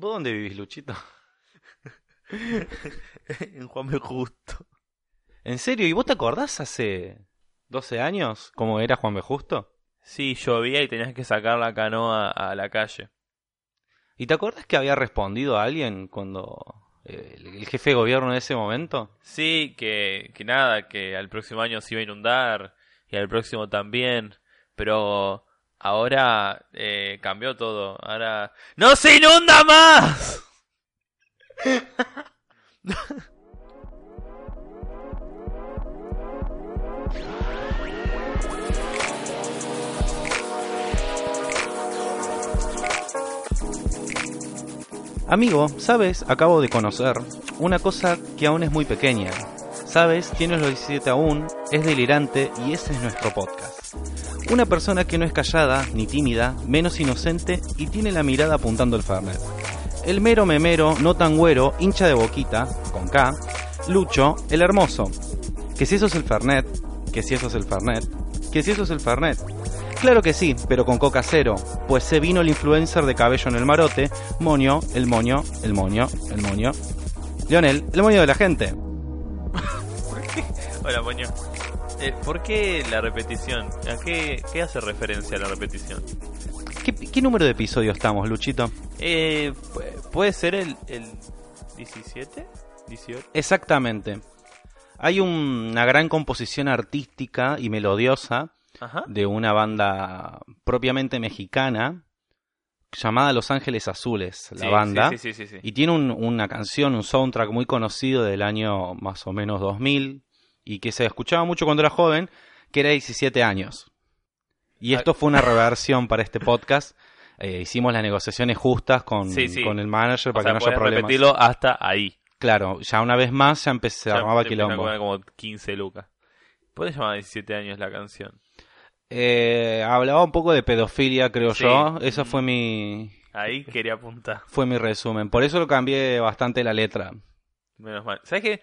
¿Vos dónde vivís, Luchito? en Juan B. Justo. ¿En serio? ¿Y vos te acordás hace 12 años cómo era Juan B. Justo? Sí, llovía y tenías que sacar la canoa a la calle. ¿Y te acordás que había respondido a alguien cuando eh, el, jefe de gobierno en ese momento? Sí, que, que nada, que al próximo año se iba a inundar y al próximo también, pero ahora eh, cambió todo. Ahora ¡No se inunda más! Amigo, ¿sabes? Acabo de conocer una cosa que aún es muy pequeña. ¿Sabes? Tienes los 17 aún, es delirante y ese es nuestro podcast. Una persona que no es callada, ni tímida, menos inocente y tiene la mirada apuntando al Fernet. El mero memero, no tan güero, hincha de boquita, con K, Lucho, el hermoso. Que si eso es el Fernet, que si eso es el Fernet, que si eso es el Fernet. Claro que sí, pero con coca cero, pues se vino el influencer de cabello en el marote, Moño, el moño, el moño, el moño. Lionel, el moño de la gente. Hola, Moño. Eh, ¿Por qué la repetición? ¿A qué, qué hace referencia la repetición? ¿Qué, qué número de episodio estamos, Luchito? Eh, pu- ¿Puede ser el, el 17? ¿18? Exactamente. Hay un- una gran composición artística y melodiosa Ajá. de una banda propiamente mexicana llamada Los Ángeles Azules, la Sí, banda. Sí, sí. Y tiene un- una canción, un soundtrack muy conocido del año más o menos 2000 y que se escuchaba mucho cuando era joven, que era 17 años. Y esto fue una reversión para este podcast. Eh, hicimos las negociaciones justas con, Sí, sí. con el manager O para sea, que no haya problemas. repetirlo hasta ahí. Claro, ya una vez más ya empecé, se armaba a quilombo. cobrar como 15 lucas. ¿Puedes llamar 17 años la canción? Eh, hablaba un poco de pedofilia, creo Sí. yo. Esa fue mi Ahí quería apuntar. fue mi resumen. Por eso lo cambié bastante la letra. Menos mal. ¿Sabes qué?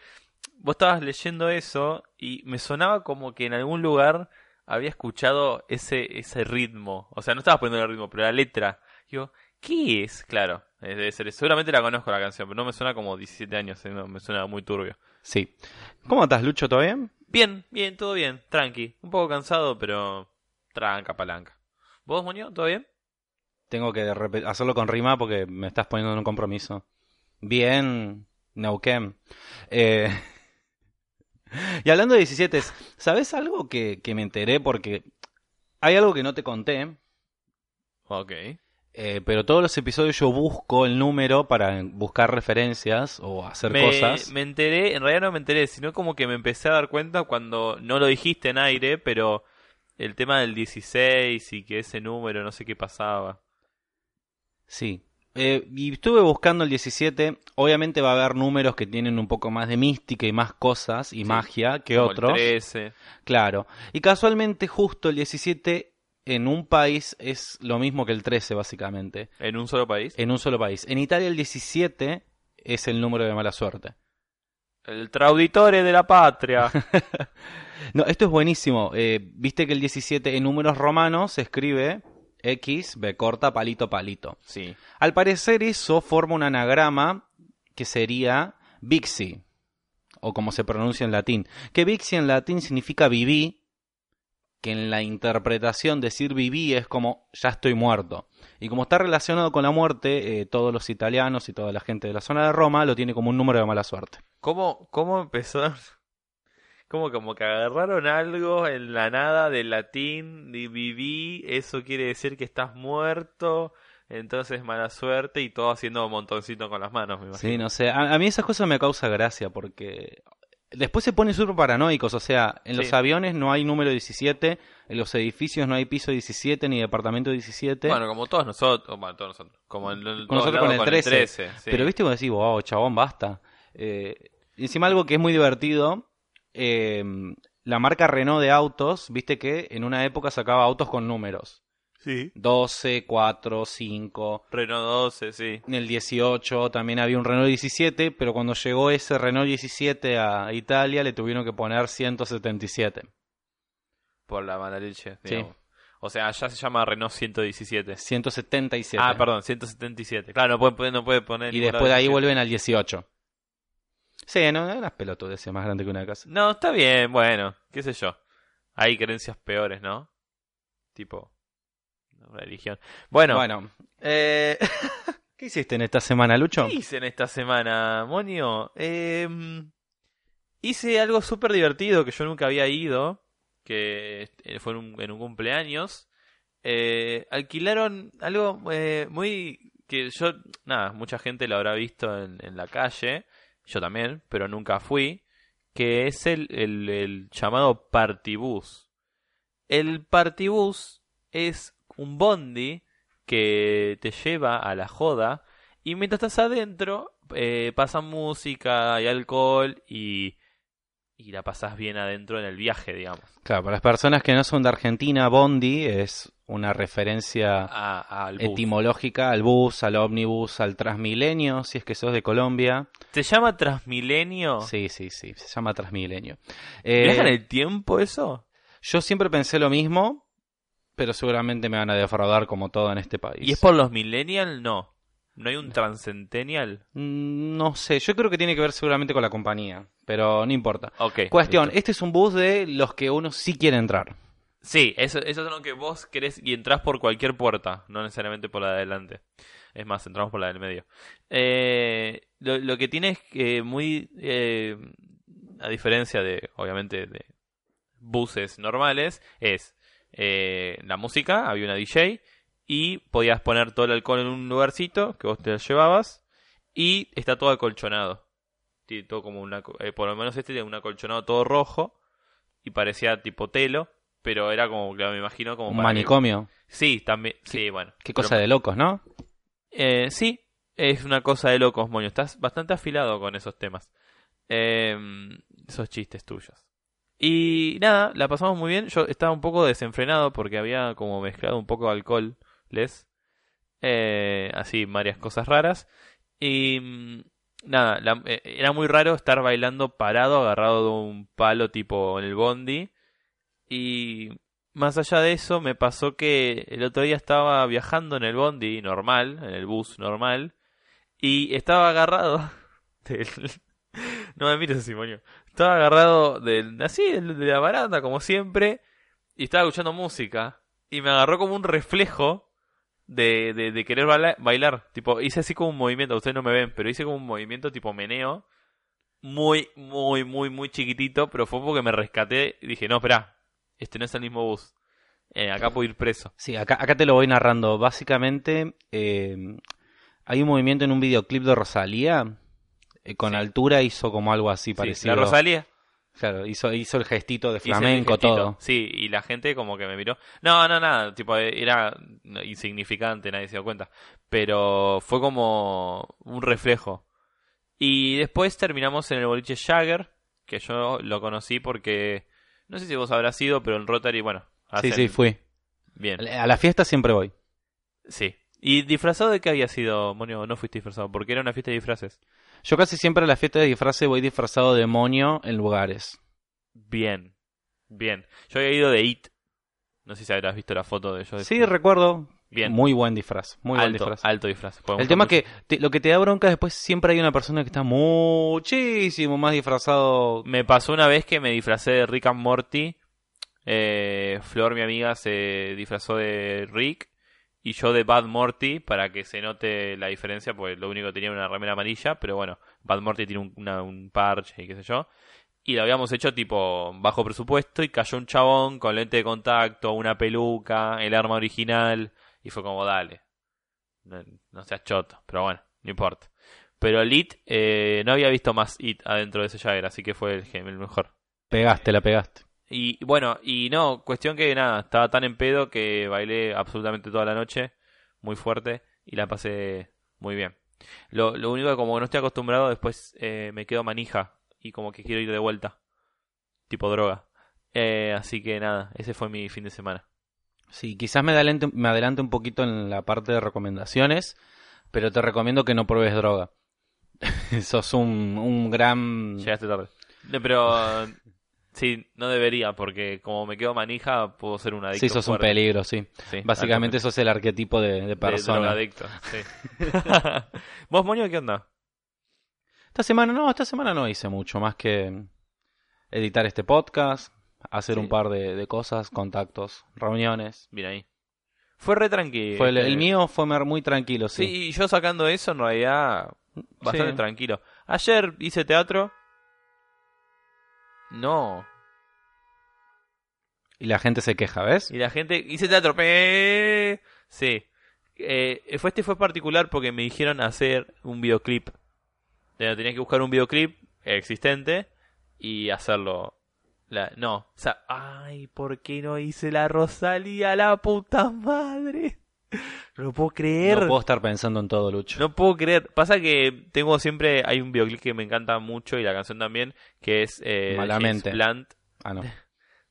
Vos estabas leyendo eso y me sonaba como que en algún lugar había escuchado ese, ese ritmo. O sea, no estabas poniendo el ritmo, pero la letra. Digo, ¿qué es? Claro, eh, debe ser. Seguramente la conozco la canción, pero no me suena como 17 años, eh, no, me suena muy turbio. Sí. ¿Cómo estás, Lucho? ¿Todo bien? Bien, bien, todo bien, tranqui. Un poco cansado, pero tranca, palanca. ¿Vos, Moño, todo bien? Tengo que hacerlo con rima porque me estás poniendo en un compromiso. Bien, Neuquén. Eh, y hablando de 17, ¿sabes algo que, que me enteré? Porque hay algo que no te conté, Ok. eh, pero todos los episodios yo busco el número para buscar referencias o hacer me, cosas. me enteré, en realidad no me enteré, sino como que me empecé a dar cuenta cuando no lo dijiste en aire, pero el tema del 16 y que ese número, no sé qué pasaba. Sí. Eh, y estuve buscando el 17. Obviamente va a haber números que tienen un poco más de mística y más cosas y Sí, magia que Como el otros. 13. Claro. Y casualmente justo el 17 en un país es lo mismo que el 13 básicamente. ¿En un solo país? En un solo país. En Italia el 17 es el número de mala suerte. El trauditore de la patria. No, esto es buenísimo. Eh, Viste que el 17 en números romanos se escribe X, B corta, palito, palito. sí. Al parecer eso forma un anagrama que sería Vixi, o como se pronuncia en latín. Que Vixi en latín significa viví, que en la interpretación decir viví es como ya estoy muerto. Y como está relacionado con la muerte, eh, todos los italianos y toda la gente de la zona de Roma lo tiene como un número de mala suerte. ¿Cómo, cómo empezó? Como, como que agarraron algo en la nada del latín, viví, eso quiere decir que estás muerto, entonces mala suerte y todo haciendo montoncito con las manos, me imagino. Sí, no sé. A, a mí esas cosas me causa gracia porque después se ponen súper paranoicos. O sea, en los aviones no hay número 17, en los edificios no hay piso 17 ni departamento 17. Bueno, como todos nosotros, bueno, todos nosotros, como en el, Con todos nosotros con lados el 13. sí. Pero viste cuando decís, wow, chabón, basta. Eh, y encima algo que es muy divertido, eh, la marca Renault de autos, viste que en una época sacaba autos con números. Sí. 12, 4, 5. Renault 12, sí. En el 18 también había un Renault 17, pero cuando llegó ese Renault 17 a Italia le tuvieron que poner 177. Por la mala leche, Sí. digamos. O sea, allá se llama Renault 117. 177. Ah, perdón, 177. Claro, no puede, no puede poner... Y después de ahí 17. vuelven al 18. Sí, no, unas pelotudes más grande que una casa. No, está bien, bueno, qué sé yo. Hay creencias peores, ¿no? Tipo, religión. Bueno, Bueno, eh, ¿qué hiciste en esta semana, Lucho? ¿qué hice en esta semana, Monio? Eh, hice algo súper divertido que yo nunca había ido, que eh, fue en un, en un cumpleaños. Eh, alquilaron algo eh, muy... que yo, nada, mucha gente lo habrá visto en, en la calle, yo también, pero nunca fui, que es el, el, el llamado partibus. El partibus es un bondi que te lleva a la joda y mientras estás adentro eh, pasa música y alcohol y, y la pasas bien adentro en el viaje, digamos. Claro, para las personas que no son de Argentina, Bondi es una referencia A, al bus. etimológica al bus, al ómnibus, al Transmilenio, si es que sos de Colombia. ¿Se llama Transmilenio? Sí, sí, sí, se llama Transmilenio. ¿Viaja en Eh, el tiempo eso? yo siempre pensé lo mismo, pero seguramente me van a defraudar como todo en este país. ¿Y es por los millennials? No. ¿No hay un transcendennial? Mm, No sé, yo creo que tiene que ver seguramente con la compañía, pero no importa. Ok. Cuestión, listo. este es un bus de los que uno sí quiere entrar. Sí, eso, eso es lo que vos querés y entrás por cualquier puerta, no necesariamente por la de adelante. Es más, entramos por la del medio. Eh, lo, lo que tiene es que muy, eh, a diferencia de, obviamente, de buses normales, es eh, la música, había una DJ y podías poner todo el alcohol en un lugarcito que vos te lo llevabas y está todo acolchonado. Tiene todo como una, eh, por lo menos este tiene un acolchonado todo rojo y parecía tipo telo, pero era como, claro, me imagino como Un para que- manicomio. Sí, también, sí, bueno. Qué Pero- cosa de locos, ¿no? eh, sí, es una cosa de locos, moño. Estás bastante afilado con esos temas. Eh, esos chistes tuyos. Y nada, la pasamos muy bien. Yo estaba un poco desenfrenado porque había como mezclado un poco de alcohol, les. Eh, así, varias cosas raras. Y mm, nada, eh, era muy raro estar bailando parado, agarrado de un palo tipo en el bondi. Y más allá de eso, me pasó que el otro día estaba viajando en el bondi normal, en el bus normal, y estaba agarrado del... No me mires así. Estaba agarrado del... así, de la baranda, como siempre, y estaba escuchando música, y me agarró como un reflejo de, de, de querer baila- bailar. Tipo, hice así como un movimiento, ustedes no me ven, pero hice como un movimiento tipo meneo, muy, muy, muy, muy chiquitito, pero fue porque me rescaté y dije, no, espera, este no es el mismo bus. Eh, acá puedo ir preso. Sí, acá, acá te lo voy narrando. Básicamente, eh, hay un movimiento en un videoclip de Rosalía. eh, con Sí. altura hizo como algo así Sí, parecido. la Rosalía. Claro, hizo, hizo el gestito de flamenco, gestito. todo. Sí, y la gente como que me miró. No, no, nada, tipo, era insignificante, nadie se dio cuenta. Pero fue como un reflejo. Y después terminamos en el boliche Jagger, que yo lo conocí porque, no sé si vos habrás ido, pero en Rotary, bueno. Sí, hacen- sí, fui. Bien, A la fiesta siempre voy. sí. ¿Y disfrazado de qué había sido, Monio? No fuiste disfrazado, porque era una fiesta de disfraces. Yo casi siempre a la fiesta de disfraces voy disfrazado de demonio en lugares. Bien, bien. Yo había ido de It. No sé si habrás visto la foto de de- Sí, recuerdo. Bien. Muy buen disfraz. Muy buen alto, disfraz. alto disfraz. Podemos El tema es que te- lo que te da bronca después siempre hay una persona que está muchísimo más disfrazado. Me pasó una vez que me disfracé de Rick and Morty. Eh, Flor, mi amiga, se disfrazó de Rick. Y yo de Bad Morty para que se note la diferencia, pues lo único que tenía era una remera amarilla, pero bueno, Bad Morty tiene un, parche y qué sé yo. Y lo habíamos hecho tipo bajo presupuesto y cayó un chabón con lente de contacto, una peluca, el arma original y fue como dale. No, no seas choto, pero bueno, no importa. Pero el It, eh, no había visto más It adentro de ese Jagger, así que fue el, el mejor. Pegaste, la pegaste. Y bueno, y no, cuestión que nada, estaba tan en pedo que bailé absolutamente toda la noche, muy fuerte, y la pasé muy bien. Lo, lo único que como no estoy acostumbrado, después eh, me quedo manija y como que quiero ir de vuelta, tipo droga. Eh, así que nada, ese fue mi fin de semana. Sí, quizás me adelante, me adelante un poquito en la parte de recomendaciones, pero te recomiendo que no pruebes droga. Sos un, un gran... Llegaste tarde. Pero Sí, no debería, porque como me quedo manija, puedo ser un adicto. Sí, sos un fuerte. peligro, sí. Sí, Básicamente sos el arquetipo de, de de persona. drogadicto, sí. ¿Vos, Moño, qué onda? Esta semana no, esta semana no hice mucho, más que editar este podcast, hacer Sí. un par de, de cosas, contactos, reuniones. Bien ahí. Fue re tranquilo. Fue el, el mío fue muy tranquilo, sí. Sí, y yo sacando eso, en realidad, bastante tranquilo. Ayer hice teatro. No. Y la gente se queja, ¿ves? Y la gente, hice teatro. pe- Sí. Eh, fue este fue particular porque me dijeron hacer un videoclip. Eh, Tenía que buscar un videoclip existente y hacerlo. La, no, o sea, ay, ¿por qué no hice la Rosalía, la puta madre? No lo puedo creer. No puedo estar pensando en todo, Lucho. No puedo creer. Pasa que tengo siempre. Hay un videoclip que me encanta mucho y la canción también. Que es eh, Malamente. James Blunt Ah, no.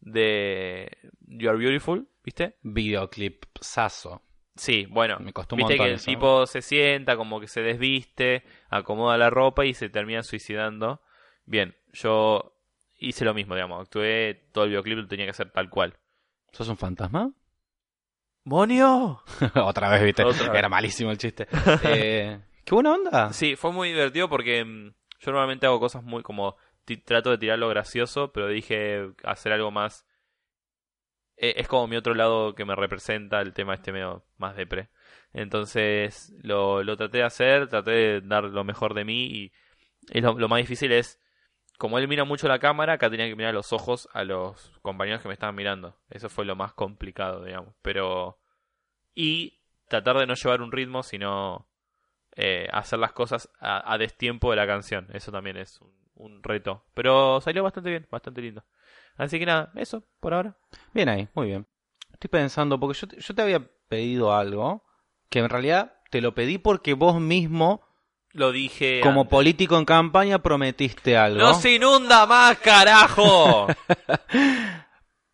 de You Are Beautiful. ¿Viste? Videoclip saso. Sí, bueno. Me costó un Viste montón que el eso. tipo se sienta, como que se desviste, acomoda la ropa y se termina suicidando. Bien, yo hice lo mismo, digamos. Actué todo el videoclip, lo tenía que hacer tal cual. ¿Sos un fantasma? ¡Monio! Otra vez, viste. Otra vez. Era malísimo el chiste. Eh, ¿Qué buena onda? Sí, fue muy divertido porque mm, yo normalmente hago cosas muy como trato de tirar lo gracioso, pero dije hacer algo más eh, es como mi otro lado que me representa el tema este medio más depre. Entonces lo, lo traté de hacer, traté de dar lo mejor de mí y, y lo, lo más difícil es como él mira mucho la cámara, acá tenía que mirar los ojos a los compañeros que me estaban mirando. Eso fue lo más complicado, digamos. Pero y tratar de no llevar un ritmo, sino eh, hacer las cosas a, a destiempo de la canción. Eso también es un, un reto. Pero salió bastante bien, bastante lindo. Así que nada, eso por ahora. Bien ahí, muy bien. Estoy pensando, porque yo te, yo te había pedido algo, que en realidad te lo pedí porque vos mismo, Lo dije. como antes. político en campaña, prometiste algo. ¡No se inunda más, carajo!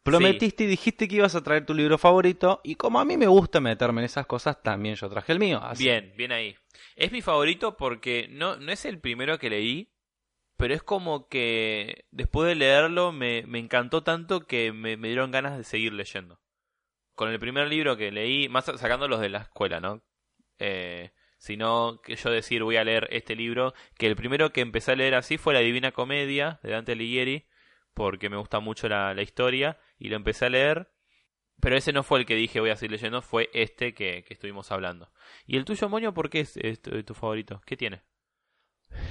Prometiste y dijiste que ibas a traer tu libro favorito, y como a mí me gusta meterme en esas cosas, también yo traje el mío. así- Bien, bien ahí. Es mi favorito porque no, no es el primero que leí, pero es como que después de leerlo me, me encantó tanto que me, me dieron ganas de seguir leyendo. Con el primer libro que leí, más sacando los de la escuela, ¿no? Eh, sino que yo decir voy a leer este libro, que el primero que empecé a leer así fue La Divina Comedia de Dante Alighieri, porque me gusta mucho la, la historia, y lo empecé a leer, pero ese no fue el que dije voy a seguir leyendo, fue este que, que estuvimos hablando. ¿Y el tuyo, Moño, por qué es, es tu, tu favorito? ¿Qué tiene?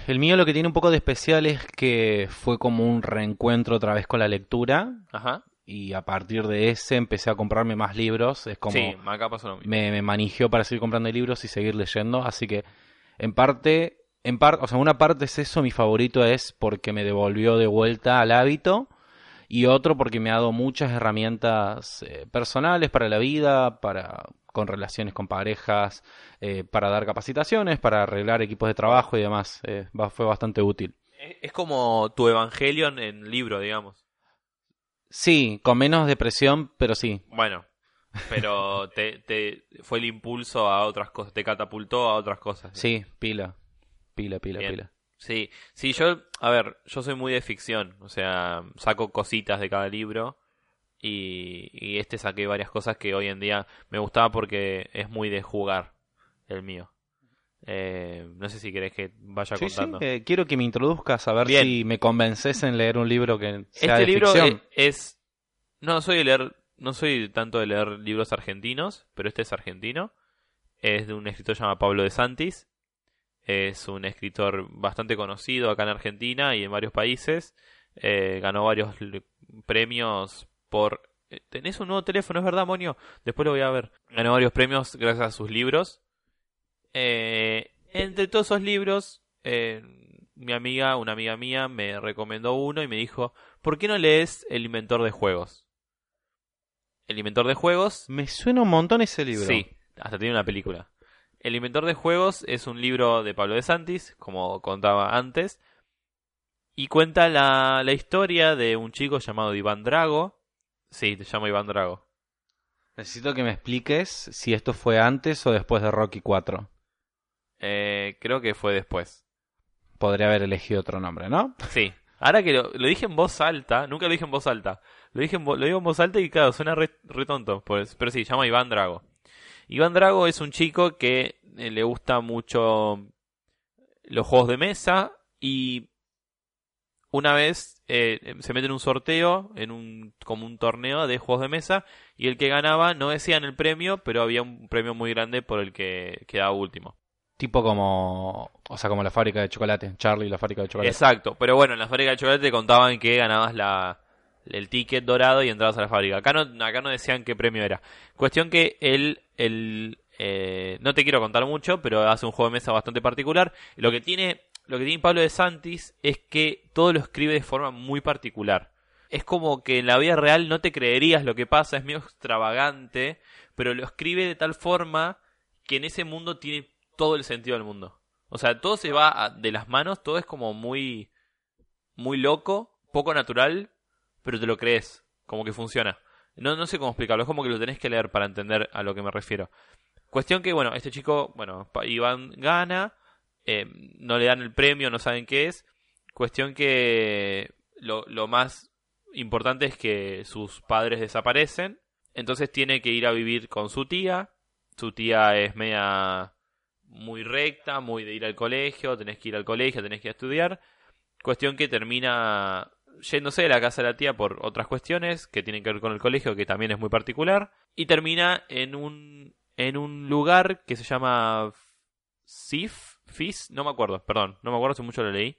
El mío lo que tiene un poco de especial es que fue como un reencuentro otra vez con la lectura, Ajá. Y a partir de ese empecé a comprarme más libros. Es como sí, acá pasó lo mismo. me, me manigió para seguir comprando libros y seguir leyendo. Así que, en parte, en parte, o sea, una parte es eso, mi favorito es porque me devolvió de vuelta al hábito. Y otro porque me ha dado muchas herramientas eh, personales para la vida, para con relaciones con parejas, eh, para dar capacitaciones, para arreglar equipos de trabajo y demás. Eh, va- fue bastante útil. Es, como tu Evangelion en libro, digamos. Sí, con menos depresión, pero sí. Bueno, pero te, te fue el impulso a otras cosas, te catapultó a otras cosas. Sí, pila. Pila, pila, Bien. pila. Sí, sí, yo, a ver, yo soy muy de ficción, o sea, saco cositas de cada libro y, y este saqué varias cosas que hoy en día me gustaba porque es muy de jugar el mío. Eh, no sé si querés que vaya Sí, sí, contando. eh, quiero que me introduzcas a ver Bien. si me convences en leer un libro que sea Este de libro ficción. es, es- no soy de leer, no soy tanto de leer libros argentinos, pero este es argentino. Es de un escritor llamado Pablo de Santis. Es un escritor bastante conocido acá en Argentina y en varios países. Eh, ganó varios premios por. eh, ¿Tenés un nuevo teléfono? ¿Es verdad, Monio? Después lo voy a ver. Ganó varios premios gracias a sus libros. Eh, entre todos esos libros, eh, mi amiga, una amiga mía, me recomendó uno y me dijo: ¿Por qué no lees El Inventor de Juegos? El Inventor de Juegos Me suena un montón ese libro. Sí, hasta tiene una película. El Inventor de Juegos es un libro de Pablo de Santis, como contaba antes, y cuenta la, la historia de un chico llamado Iván Drago. Sí, te llamo Iván Drago. Necesito que me expliques si esto fue antes o después de Rocky 4. Eh, creo que fue después. Podría haber elegido otro nombre, ¿no? Sí, Ahora que lo, lo dije en voz alta, nunca lo dije en voz alta. Lo dije en vo- lo digo en voz alta y claro, suena re, re tonto. Pues, pero sí, se llama Iván Drago. Iván Drago es un chico que eh, le gusta mucho los juegos de mesa y una vez eh, se mete en un sorteo, en un como un torneo de juegos de mesa y el que ganaba no decían el premio, pero había un premio muy grande por el que quedaba último. Tipo como, o sea, como la fábrica de chocolate, Charlie la fábrica de chocolate. Exacto, pero bueno, en la fábrica de chocolate te contaban que ganabas la, el ticket dorado y entrabas a la fábrica. Acá no, acá no decían qué premio era. Cuestión que él, él eh, no te quiero contar mucho, pero hace un juego de mesa bastante particular. Lo que tiene, lo que tiene Pablo de Santis es que todo lo escribe de forma muy particular. Es como que en la vida real no te creerías lo que pasa, es medio extravagante, pero lo escribe de tal forma que en ese mundo tiene todo el sentido del mundo. O sea, todo se va de las manos, todo es como muy muy loco, poco natural, pero te lo crees, como que funciona. No, no sé cómo explicarlo, es como que lo tenés que leer para entender a lo que me refiero. Cuestión que, bueno, este chico, bueno, Iván gana, eh, no le dan el premio, no saben qué es. Cuestión que lo, lo más importante es que sus padres desaparecen, entonces tiene que ir a vivir con su tía. Su tía es media muy recta, muy de ir al colegio, tenés que ir al colegio, tenés que ir a estudiar. Cuestión que termina yéndose de la casa de la tía por otras cuestiones que tienen que ver con el colegio, que también es muy particular. Y termina en un, en un lugar que se llama Sif, Fis, no me acuerdo, perdón, no me acuerdo si mucho lo leí.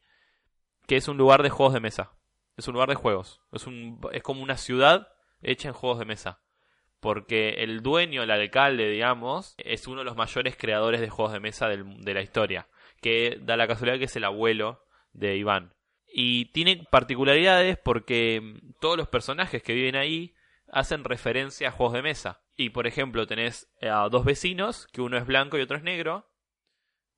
Que es un lugar de juegos de mesa. Es un lugar de juegos. Es, un, es como una ciudad hecha en juegos de mesa. Porque el dueño, el alcalde, digamos, es uno de los mayores creadores de juegos de mesa de la historia. Que da la casualidad que es el abuelo de Iván. Y tiene particularidades porque mm, todos los personajes que viven ahí hacen referencia a juegos de mesa. Y por ejemplo, tenés a dos vecinos, que uno es blanco y otro es negro,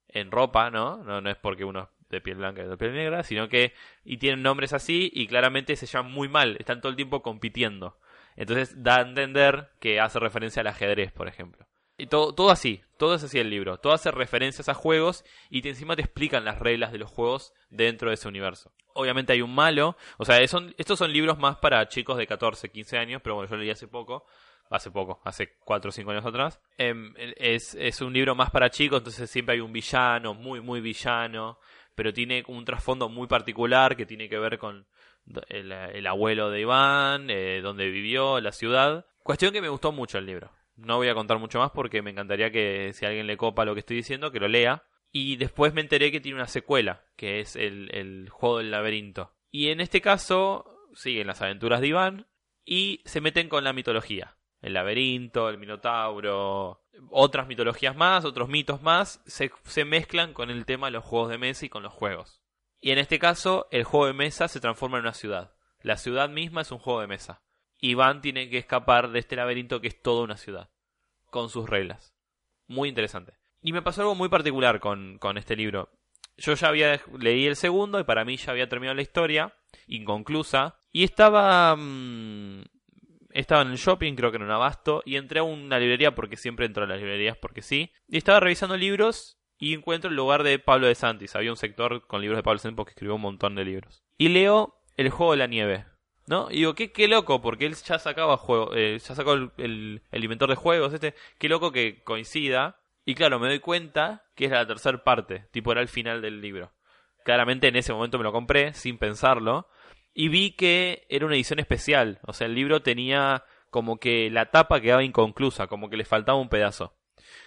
en ropa, ¿no? No, no es porque uno es de piel blanca y de piel negra, sino que y tienen nombres así y claramente se llaman muy mal, están todo el tiempo compitiendo. Entonces da a entender que hace referencia al ajedrez, por ejemplo. Y todo, todo así, todo es así el libro. Todo hace referencias a juegos y te, encima te explican las reglas de los juegos dentro de ese universo. Obviamente hay un malo, o sea, estos son libros más para chicos de 14, 15 años, pero bueno, yo leí hace poco, hace poco, hace 4 o 5 años atrás. Em, es, es un libro más para chicos, entonces siempre hay un villano, muy, muy villano, pero tiene un trasfondo muy particular que tiene que ver con el, el abuelo de Iván, eh, donde vivió, la ciudad. Cuestión que me gustó mucho el libro. No voy a contar mucho más porque me encantaría que si alguien le copa lo que estoy diciendo, que lo lea. Y después me enteré que tiene una secuela, que es el, el juego del laberinto. Y en este caso siguen las aventuras de Iván y se meten con la mitología. El laberinto, el minotauro, otras mitologías más, otros mitos más, se, se mezclan con el tema de los juegos de mesa y con los juegos. Y en este caso, el juego de mesa se transforma en una ciudad. La ciudad misma es un juego de mesa. Iván tiene que escapar de este laberinto que es toda una ciudad, con sus reglas. Muy interesante. Y me pasó algo muy particular con, con este libro. Yo ya había leí el segundo y para mí ya había terminado la historia, inconclusa, y estaba mm, estaba en el shopping, creo que en un abasto, y entré a una librería porque siempre entro a las librerías porque sí, y estaba revisando libros y encuentro el lugar de Pablo de Santis. Había un sector con libros de Pablo de Santis porque escribió un montón de libros. Y leo El juego de la nieve. ¿No? Y digo, qué, qué loco, porque él ya sacaba juego, eh, ya sacó el, el, el inventor de juegos, este, qué loco que coincida. Y claro, me doy cuenta que es la tercera parte, tipo era el final del libro. Claramente en ese momento me lo compré, sin pensarlo, y vi que era una edición especial. O sea, el libro tenía como que la tapa quedaba inconclusa, como que le faltaba un pedazo.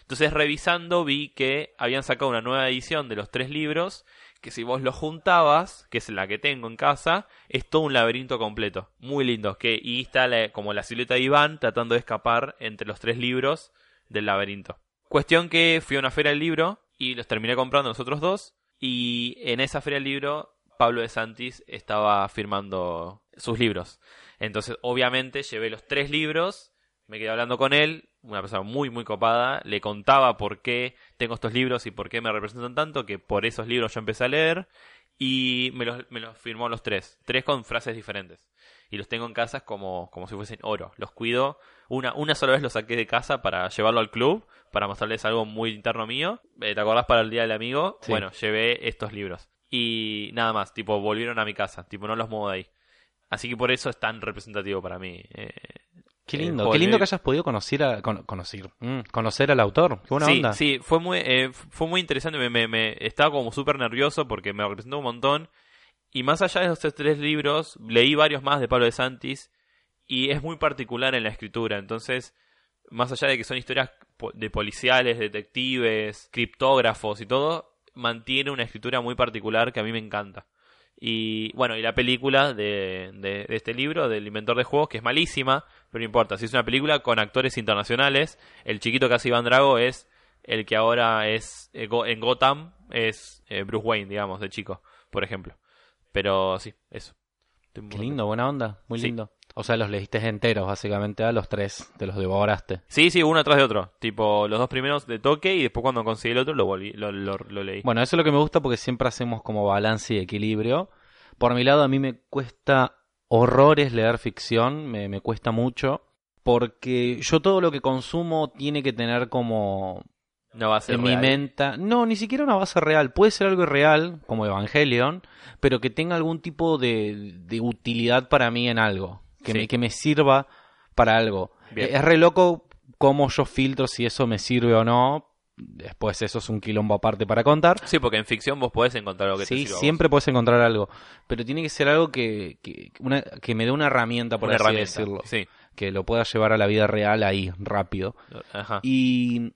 Entonces, revisando, vi que habían sacado una nueva edición de los tres libros, que si vos los juntabas, que es la que tengo en casa, es todo un laberinto completo. Muy lindo. Que, y está como la silueta de Iván tratando de escapar entre los tres libros del laberinto. Cuestión que fui a una feria del libro y los terminé comprando los otros dos. Y en esa feria del libro, Pablo de Santis estaba firmando sus libros. Entonces, obviamente, llevé los tres libros, me quedé hablando con él, una persona muy, muy copada, le contaba por qué tengo estos libros y por qué me representan tanto, que por esos libros yo empecé a leer, y me los, me los firmó los tres, tres con frases diferentes. Y los tengo en casa como, como si fuesen oro. Los cuido. Una, una sola vez los saqué de casa para llevarlo al club, para mostrarles algo muy interno mío. Eh, ¿Te acordás para el Día del Amigo? Sí. Bueno, llevé estos libros. Y nada más, tipo, volvieron a mi casa, tipo, no los muevo de ahí. Así que por eso es tan representativo para mí. Eh, Qué eh, lindo, qué lindo que hayas podido conocer, a, con- conocer, mm, conocer al autor. Qué buena sí, onda. sí, fue muy, eh, fue muy interesante. Me, me- me- estaba como súper nervioso porque me representó un montón. Y más allá de estos tres libros, leí varios más de Pablo de Santis. Y es muy particular en la escritura. Entonces, más allá de que son historias de policiales, detectives, criptógrafos y todo, mantiene una escritura muy particular que a mí me encanta. Y bueno, y la película de, de- de este libro, del inventor de juegos, que es malísima, pero no importa. Si es una película con actores internacionales, el chiquito que hace Iván Drago es el que ahora es eh, Go- en Gotham, es eh, Bruce Wayne, digamos, de chico, por ejemplo. Pero sí, eso. Qué lindo, buena onda, muy Sí. lindo. O sea, los leíste enteros, básicamente, a los tres, te los devoraste. Sí, sí, uno atrás de otro. Tipo, los dos primeros de toque y después cuando conseguí el otro lo volví, lo, lo- lo leí. Bueno, eso es lo que me gusta porque siempre hacemos como balance y equilibrio. Por mi lado, a mí me cuesta horrores leer ficción, me, me cuesta mucho, porque yo todo lo que consumo tiene que tener como No va a ser en mi mente, no, ni siquiera una base real, puede ser algo real, como Evangelion, pero que tenga algún tipo de, de utilidad para mí en algo, que, Sí. me, que me sirva para algo. Bien. Es re loco cómo yo filtro si eso me sirve o no, después eso es un quilombo aparte para contar. Sí, porque en ficción vos podés encontrar algo que te sirva siempre puedes encontrar algo, pero tiene que ser algo que, que, una- que me dé una herramienta, por Una así herramienta. decirlo, Sí. que lo pueda llevar a la vida real ahí, rápido. Ajá. Y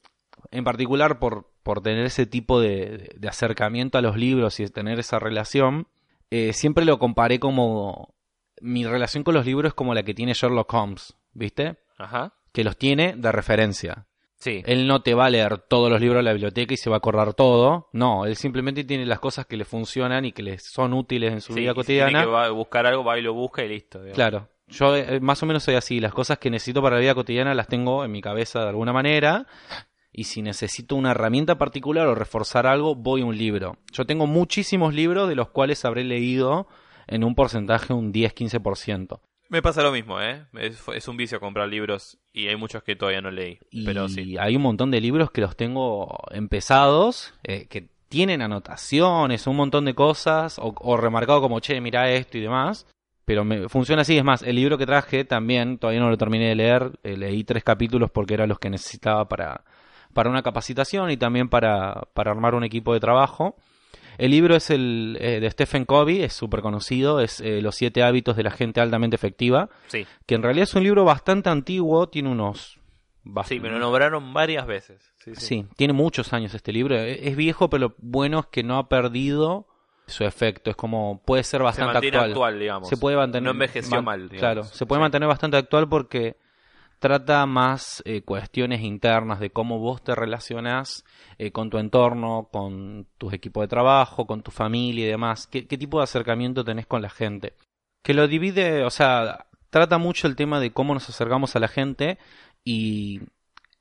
en particular por, por tener ese tipo de, de acercamiento a los libros y tener esa relación, eh, siempre lo comparé como... Mi relación con los libros es como la que tiene Sherlock Holmes, ¿viste? Ajá. Que los tiene de referencia. Sí. Él no te va a leer todos los libros de la biblioteca y se va a acordar todo. No, él simplemente tiene las cosas que le funcionan y que le son útiles en su Sí, vida y si tiene cotidiana. que buscar algo, va y lo busca y listo. digamos. Claro. Yo eh, más o menos soy así. Las cosas que necesito para la vida cotidiana las tengo en mi cabeza de alguna manera. Y si necesito una herramienta particular o reforzar algo, voy a un libro. Yo tengo muchísimos libros de los cuales habré leído en un porcentaje un 10-15%. Me pasa lo mismo, ¿eh? Es, es un vicio comprar libros y hay muchos que todavía no leí. Y Pero sí. hay un montón de libros que los tengo empezados, eh, que tienen anotaciones, un montón de cosas, o, o remarcado como, che, mira esto y demás. Pero me, funciona así, es más, el libro que traje también, todavía no lo terminé de leer, eh, leí tres capítulos porque eran los que necesitaba para, para una capacitación y también para, para armar un equipo de trabajo. El libro es el eh, de Stephen Covey, es súper conocido, es eh, Los siete hábitos de la gente altamente efectiva, Sí. que en realidad es un libro bastante antiguo, tiene unos... Sí, me lo nombraron varias veces. Sí, sí. Sí, tiene muchos años este libro. E- Es viejo, pero lo bueno es que no ha perdido su efecto. Es como, puede ser Se bastante mantiene actual. actual, digamos. Se puede mantener. No envejeció man- mal, digamos. Claro, se puede Sí. mantener bastante actual porque trata más eh, cuestiones internas de cómo vos te relacionás eh, con tu entorno, con tus equipos de trabajo, con tu familia y demás. ¿Qué, tipo de acercamiento tenés con la gente? Que lo divide, o sea, trata mucho el tema de cómo nos acercamos a la gente y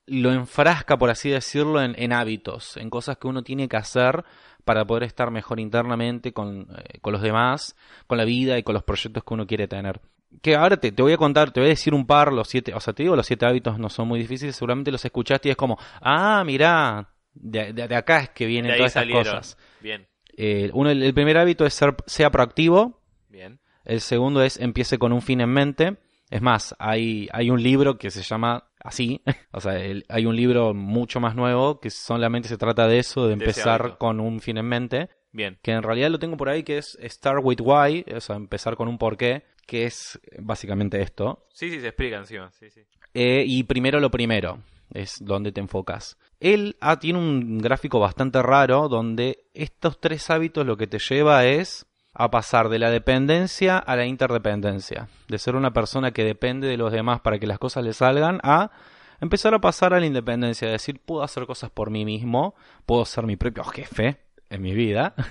lo enfrasca, por así decirlo, en, hábitos, en cosas que uno tiene que hacer para poder estar mejor internamente con, eh, con los demás, con la vida y con los proyectos que uno quiere tener. Que ahora te, te voy a contar, te voy a decir un par, los siete, o sea, te digo, los siete hábitos no son muy difíciles, seguramente los escuchaste y es como, ah, mirá, de, de- de acá es que vienen todas salieron. cosas. Bien, Eh, uno, el, el primer hábito es ser, sea proactivo, bien. el segundo es empiece con un fin en mente. Es más, hay, hay un libro que se llama así. o sea, el- hay un libro mucho más nuevo que solamente se trata de eso, de empezar con un fin en mente. Bien. Que en realidad lo tengo por ahí que es Start with Why, o sea, empezar con un porqué, que es básicamente esto. Sí, sí, se explica encima. Sí, sí. Eh, y primero lo primero, es donde te enfocas. Él ah, tiene un gráfico bastante raro donde estos tres hábitos lo que te lleva es a pasar de la dependencia a la interdependencia. De ser una persona que depende de los demás para que las cosas le salgan a empezar a pasar a la independencia. Decir, puedo hacer cosas por mí mismo, puedo ser mi propio jefe en mi vida.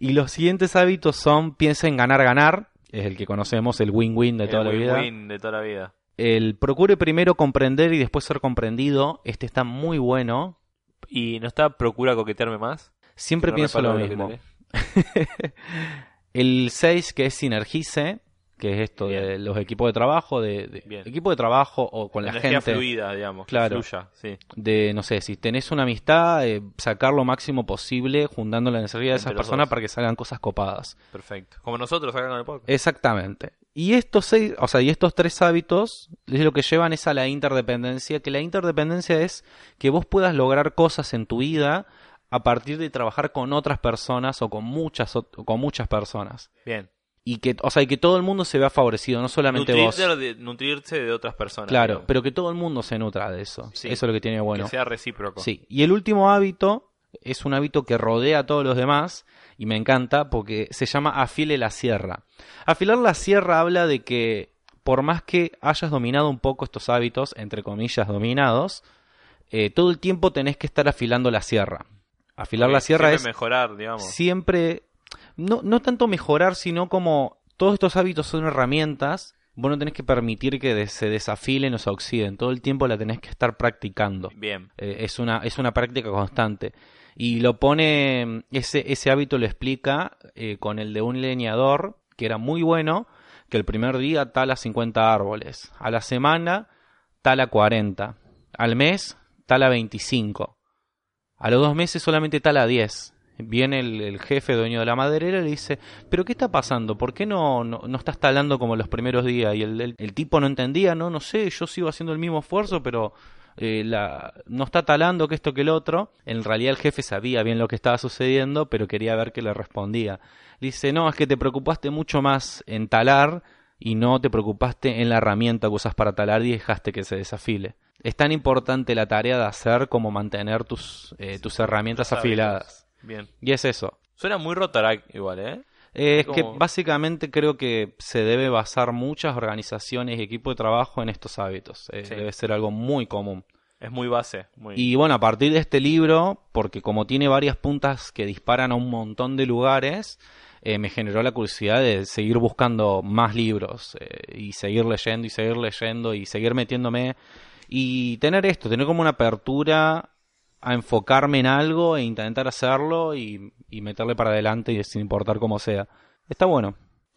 Y los siguientes hábitos son piensa en ganar, ganar. Es el que conocemos, el win-win de El toda la vida. win-win de toda la vida. El procure primero comprender y después ser comprendido. Este está muy bueno. ¿Y no está procura coquetearme más? Siempre No pienso lo mismo. El 6 que es sinergice, que es esto Bien. de los equipos de trabajo, de, equipo de trabajo o con la Energía gente, fluida, digamos. que Claro. fluya, sí. de, no sé, si tenés una amistad, eh, sacar lo máximo posible juntando la energía de esas personas dos. para que salgan cosas copadas. Perfecto. Como nosotros acá con el podcast. Exactamente. Y estos seis, o sea, y estos tres hábitos es lo que llevan es a la interdependencia, que la interdependencia es que vos puedas lograr cosas en tu vida a partir de trabajar con otras personas o con muchas o con muchas personas. Bien. Y que, o sea, y que todo el mundo se vea favorecido, no solamente vos. Nutrirse de, nutrirse de otras personas. Claro, pero que todo el mundo se nutra de eso. Sí. Eso es lo que tiene bueno. Que sea recíproco. Sí, y el último hábito es un hábito que rodea a todos los demás y me encanta porque se llama afile la sierra. Afilar la sierra habla de que por más que hayas dominado un poco estos hábitos, entre comillas dominados, eh, todo el tiempo tenés que estar afilando la sierra. Afilar la sierra siempre es mejorar, digamos. siempre, no, no tanto mejorar, sino como todos estos hábitos son herramientas, vos no tenés que permitir que se desafilen o se oxiden, todo el tiempo la tenés que estar practicando. Bien. Eh, es, una, es una práctica constante. Y lo pone, ese, ese hábito lo explica eh, con el de un leñador, que era muy bueno, que el primer día tala 50 árboles, a la semana tala 40, al mes tala 25, a los dos meses solamente tala 10. Viene el, el jefe dueño de la maderera y le dice, pero ¿qué está pasando? ¿Por qué no, no, no estás talando como los primeros días? Y el, el- el tipo no entendía, no, no sé, yo sigo haciendo el mismo esfuerzo, pero eh, la, no está talando que esto que el otro. En realidad el jefe sabía bien lo que estaba sucediendo, pero quería ver qué le respondía. Le dice, no, es que te preocupaste mucho más en talar y no te preocupaste en la herramienta que usas para talar y dejaste que se desafile. Es tan importante la tarea de hacer como mantener tus, eh, tus herramientas afiladas. Bien. Y es eso. Suena muy Rotaract igual, ¿eh? Eh, es que básicamente creo que se debe basar muchas organizaciones y equipos de trabajo en estos hábitos. Eh, Sí. Debe ser algo muy común. Es muy base. Muy... Y bueno, a partir de este libro, porque como tiene varias puntas que disparan a un montón de lugares, eh, me generó la curiosidad de seguir buscando más libros y seguir leyendo y seguir leyendo y seguir metiéndome y tener esto, tener como una apertura a enfocarme en algo e intentar hacerlo y, y meterle para adelante y sin importar cómo sea. Está bueno.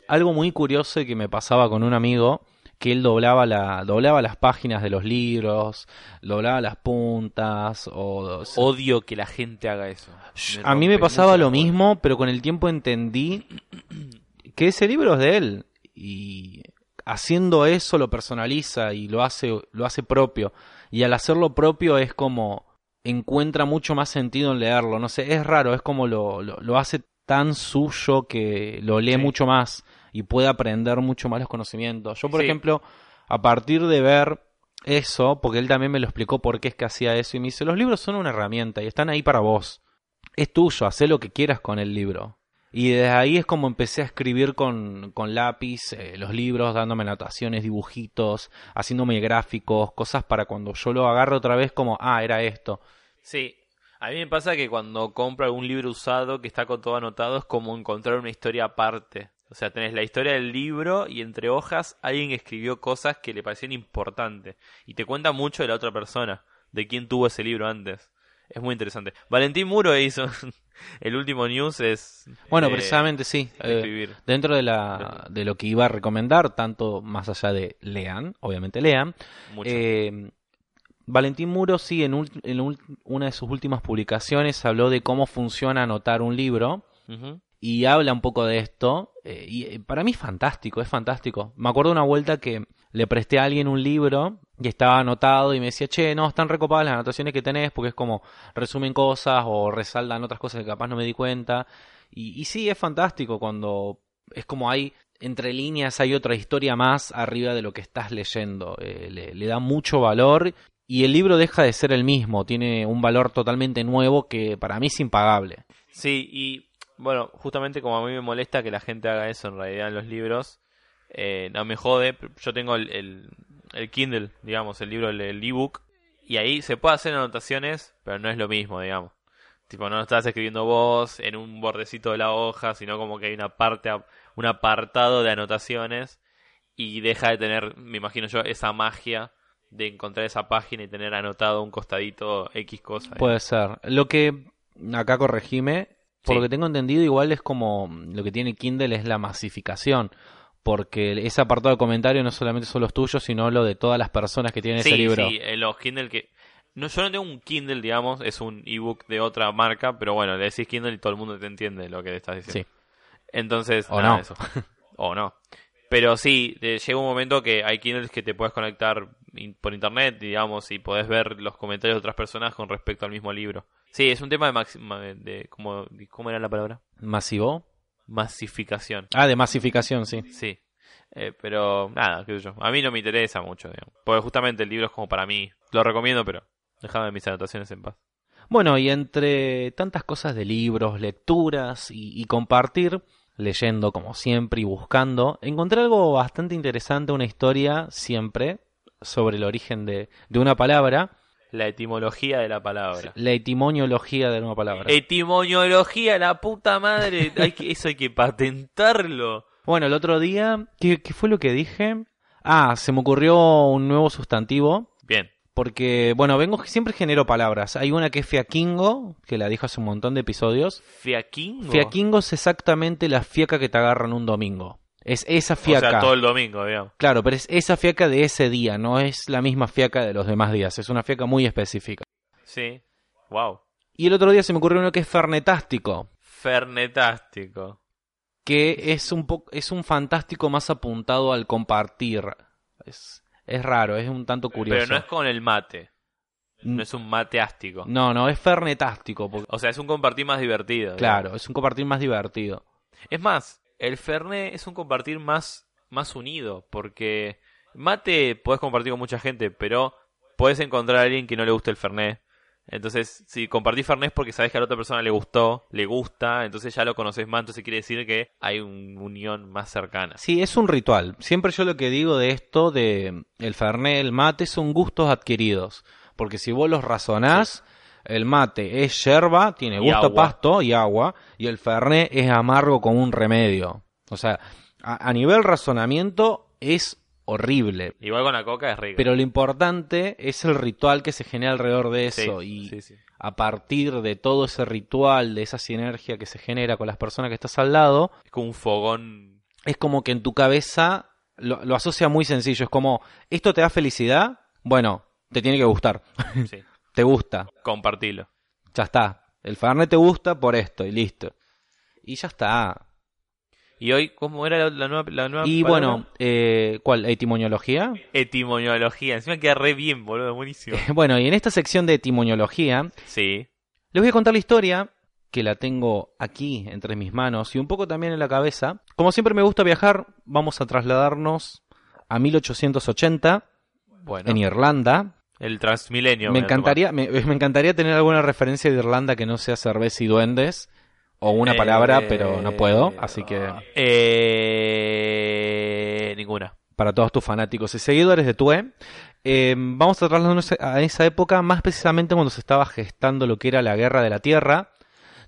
Algo muy curioso que me pasaba con un amigo que él doblaba la doblaba las páginas de los libros, doblaba las puntas o Odio que la gente haga eso. a mí me pasaba lo mismo, pero con el tiempo entendí que ese libro es de él y haciendo eso lo personaliza y lo hace lo hace propio y al hacerlo propio es como encuentra mucho más sentido en leerlo, no sé, es raro, es como lo, lo, lo hace tan suyo que lo lee Sí. mucho más y puede aprender mucho más los conocimientos. Yo, por Sí. ejemplo, a partir de ver eso, porque él también me lo explicó por qué es que hacía eso y me dice, los libros son una herramienta y están ahí para vos. Es tuyo, haz lo que quieras con el libro. Y desde ahí es como empecé a escribir con, con lápiz eh, los libros, dándome anotaciones, dibujitos, haciéndome gráficos, cosas para cuando yo lo agarre otra vez como, ah, era esto. Sí. A mí me pasa que cuando compro algún libro usado que está con todo anotado es como encontrar una historia aparte. O sea, tenés la historia del libro y entre hojas alguien escribió cosas que le parecían importantes. Y te cuenta mucho de la otra persona, de quién tuvo ese libro antes. Es muy interesante. Valentín Muro hizo el último news es... Bueno, eh, precisamente sí. eh, dentro de, la, de lo que iba a recomendar, tanto más allá de lean, obviamente lean. Eh, Valentín Muro, sí, en, ul- en una de sus últimas publicaciones habló de cómo funciona anotar un libro y habla un poco de esto. y para mí es fantástico, es fantástico. Me acuerdo una vuelta que le presté a alguien un libro y estaba anotado y me decía, che, no, están recopadas las anotaciones que tenés porque es como resumen cosas o resaldan otras cosas que capaz no me di cuenta. Y, y sí, es fantástico cuando es como hay entre líneas, hay otra historia más arriba de lo que estás leyendo. eh, le, da mucho valor y el libro deja de ser el mismo, tiene un valor totalmente nuevo que para mí es impagable. Sí, y bueno, justamente como a mí me molesta que la gente haga eso en realidad en los libros, eh, no me jode. Yo tengo el, el Kindle, digamos, el libro, el ebook, y ahí se puede hacer anotaciones, pero no es lo mismo, digamos. Tipo, no lo estás escribiendo vos en un bordecito de la hoja, sino como que hay una parte, un apartado de anotaciones y deja de tener, me imagino yo, esa magia de encontrar esa página y tener anotado un costadito X cosa. Puede ser. Lo que acá corregime, por Sí. lo que tengo entendido, igual es como lo que tiene Kindle es la masificación. Porque ese apartado de comentario no solamente son los tuyos, sino lo de todas las personas que tienen sí, ese libro. Sí, eh, los Kindle que... No, yo no tengo un Kindle, digamos, es un ebook de otra marca, pero bueno, le decís Kindle y todo el mundo te entiende lo que le estás diciendo. Sí. Entonces, O nada, no. eso. o no. Pero sí, llega un momento que hay Kindles que te puedes conectar por internet, digamos, y podés ver los comentarios de otras personas con respecto al mismo libro. Sí, es un tema de, ma- de ¿cómo, ¿cómo era la palabra? ¿Masivo? Masificación. Ah, de masificación, sí. Sí. Eh, pero nada, qué sé yo. A mí no me interesa mucho, digamos. Porque justamente el libro es como para mí. Lo recomiendo, pero déjame mis anotaciones en paz. Bueno, y entre tantas cosas de libros, lecturas y, y compartir, leyendo como siempre y buscando, encontré algo bastante interesante, una historia siempre sobre el origen de, de una palabra, La etimología de la palabra. la etimoniología de una palabra. Etimoniología, la puta madre. Hay que, eso hay que patentarlo. Bueno, el otro día, ¿qué, qué fue lo que dije? Ah, se me ocurrió un nuevo sustantivo. Bien. Porque, bueno, vengo, siempre genero palabras. Hay una que es fiaquingo, que la dijo hace un montón de episodios. Fiaquingo. Fiaquingo es exactamente la fiaca que te agarran un domingo. Es esa O fiaca. sea, todo el domingo, digamos. Claro, pero es esa fiaca de ese día, no es la misma fiaca de los demás días. Es una fiaca muy específica. Sí. Wow. Y el otro día se me ocurrió uno que es fernetástico, Fernetástico. que es un poco, es un fantástico más apuntado al compartir. Es, es raro, es un tanto curioso. Pero no es con el mate. No es un mateástico. No, no, es fernetástico. porque- O sea, es un compartir más divertido. claro, es un compartir más divertido. Es más, el Fernet es un compartir más, más unido. Porque mate podés compartir con mucha gente, pero podés encontrar a alguien que no le guste el Fernet. Entonces, si compartís Fernet porque sabes que a la otra persona le gustó, le gusta, entonces ya lo conoces más, entonces quiere decir que hay una unión más cercana. Sí, es un ritual. Siempre yo lo que digo de esto, de el fernet, el mate, son gustos adquiridos. Porque si vos los razonás, el mate es yerba, tiene Y gusto a pasto y agua, y el fernet es amargo como un remedio. O sea, a, a nivel razonamiento es horrible. Igual con la coca es rico. Pero lo importante es el ritual que se genera alrededor de Sí, eso. y sí, sí. a partir de todo ese ritual, de esa sinergia que se genera con las personas que estás al lado, Es como un fogón. es como que en tu cabeza lo, lo asocia muy sencillo. Es como, ¿esto te da felicidad? Bueno, te tiene que gustar. Sí. te gusta. Compartilo. Ya está. El Fernet te gusta por esto y listo. Y ya está. ¿Y hoy cómo era la, la nueva, la nueva Y palabra? bueno, eh, ¿cuál? ¿Etimoniología? Etimoniología. Encima queda re bien, boludo. Buenísimo. bueno, y en esta sección de etimoniología Sí. les voy a contar la historia que la tengo aquí entre mis manos y un poco también en la cabeza. Como siempre me gusta viajar, vamos a trasladarnos a 1880 Bueno. en Irlanda. El Transmilenio. Me encantaría, me, me encantaría tener alguna referencia de Irlanda que no sea cerveza y duendes o una palabra, Eh, pero no puedo, así que Eh... Ninguna. para todos tus fanáticos y seguidores de Tue, eh, vamos a trasladarnos a esa época, más precisamente cuando se estaba gestando lo que era la guerra de la tierra.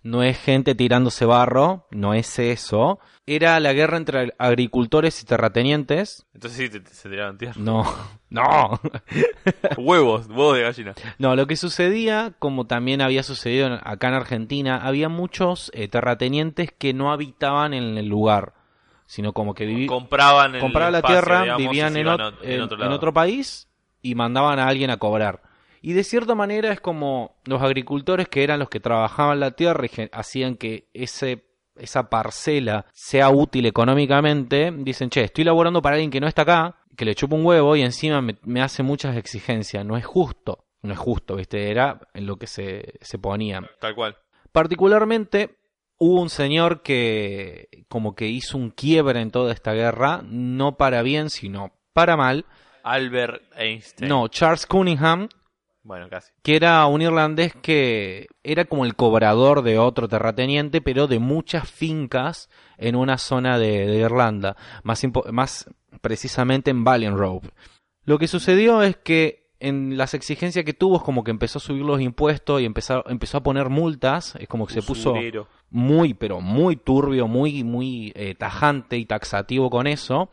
No es gente tirándose barro, no es eso. Era la guerra entre agricultores y terratenientes. Entonces sí, te, te- se tiraron tierra. No, no. huevos, huevos de gallina. No, lo que sucedía, como también había sucedido en- acá en Argentina, había muchos eh, terratenientes que no habitaban en el lugar, sino como que vivían Compraban el compraban la espacio, tierra, digamos, vivían en, otro país y mandaban a alguien a cobrar. Y de cierta manera es como los agricultores que eran los que trabajaban la tierra y hacían que ese, esa parcela sea útil económicamente, dicen, che, estoy laborando para alguien que no está acá, que le chupa un huevo y encima me, me hace muchas exigencias. No es justo, no es justo, ¿viste? Era en lo que se, se ponía. Tal cual. Particularmente hubo un señor que como que hizo un quiebre en toda esta guerra, no para bien, sino para mal. Albert Einstein. No, Charles Cunningham, Bueno, casi. que era un irlandés que era como el cobrador de otro terrateniente, pero de muchas fincas en una zona de, de Irlanda, más, precisamente en Ballinrobe. Lo que sucedió es que en las exigencias que tuvo es como que empezó a subir los impuestos y empezó, empezó a poner multas, es como que se puso muy, pero muy turbio, muy, muy eh, tajante y taxativo con eso,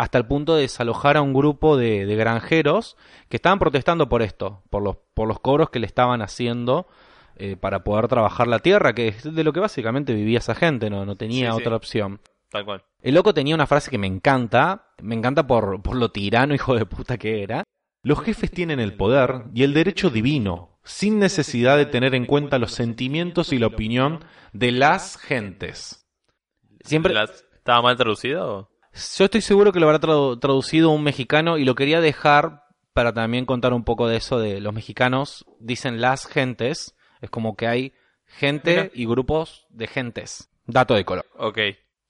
hasta el punto de desalojar a un grupo de, de granjeros que estaban protestando por esto, por los, por los cobros que le estaban haciendo eh, para poder trabajar la tierra, que es de lo que básicamente vivía esa gente, no, no tenía Sí, sí. otra opción. tal cual. El loco tenía una frase que me encanta, me encanta por, por lo tirano hijo de puta que era. Los jefes tienen el poder y el derecho divino, sin necesidad de tener en cuenta los sentimientos y la opinión de las gentes. Siempre, ¿Estaba mal traducido? Yo estoy seguro que lo habrá tradu- traducido un mexicano y lo quería dejar para también contar un poco de eso de los mexicanos dicen las gentes, es como que hay gente Mira. y grupos de gentes. Dato de color. Ok,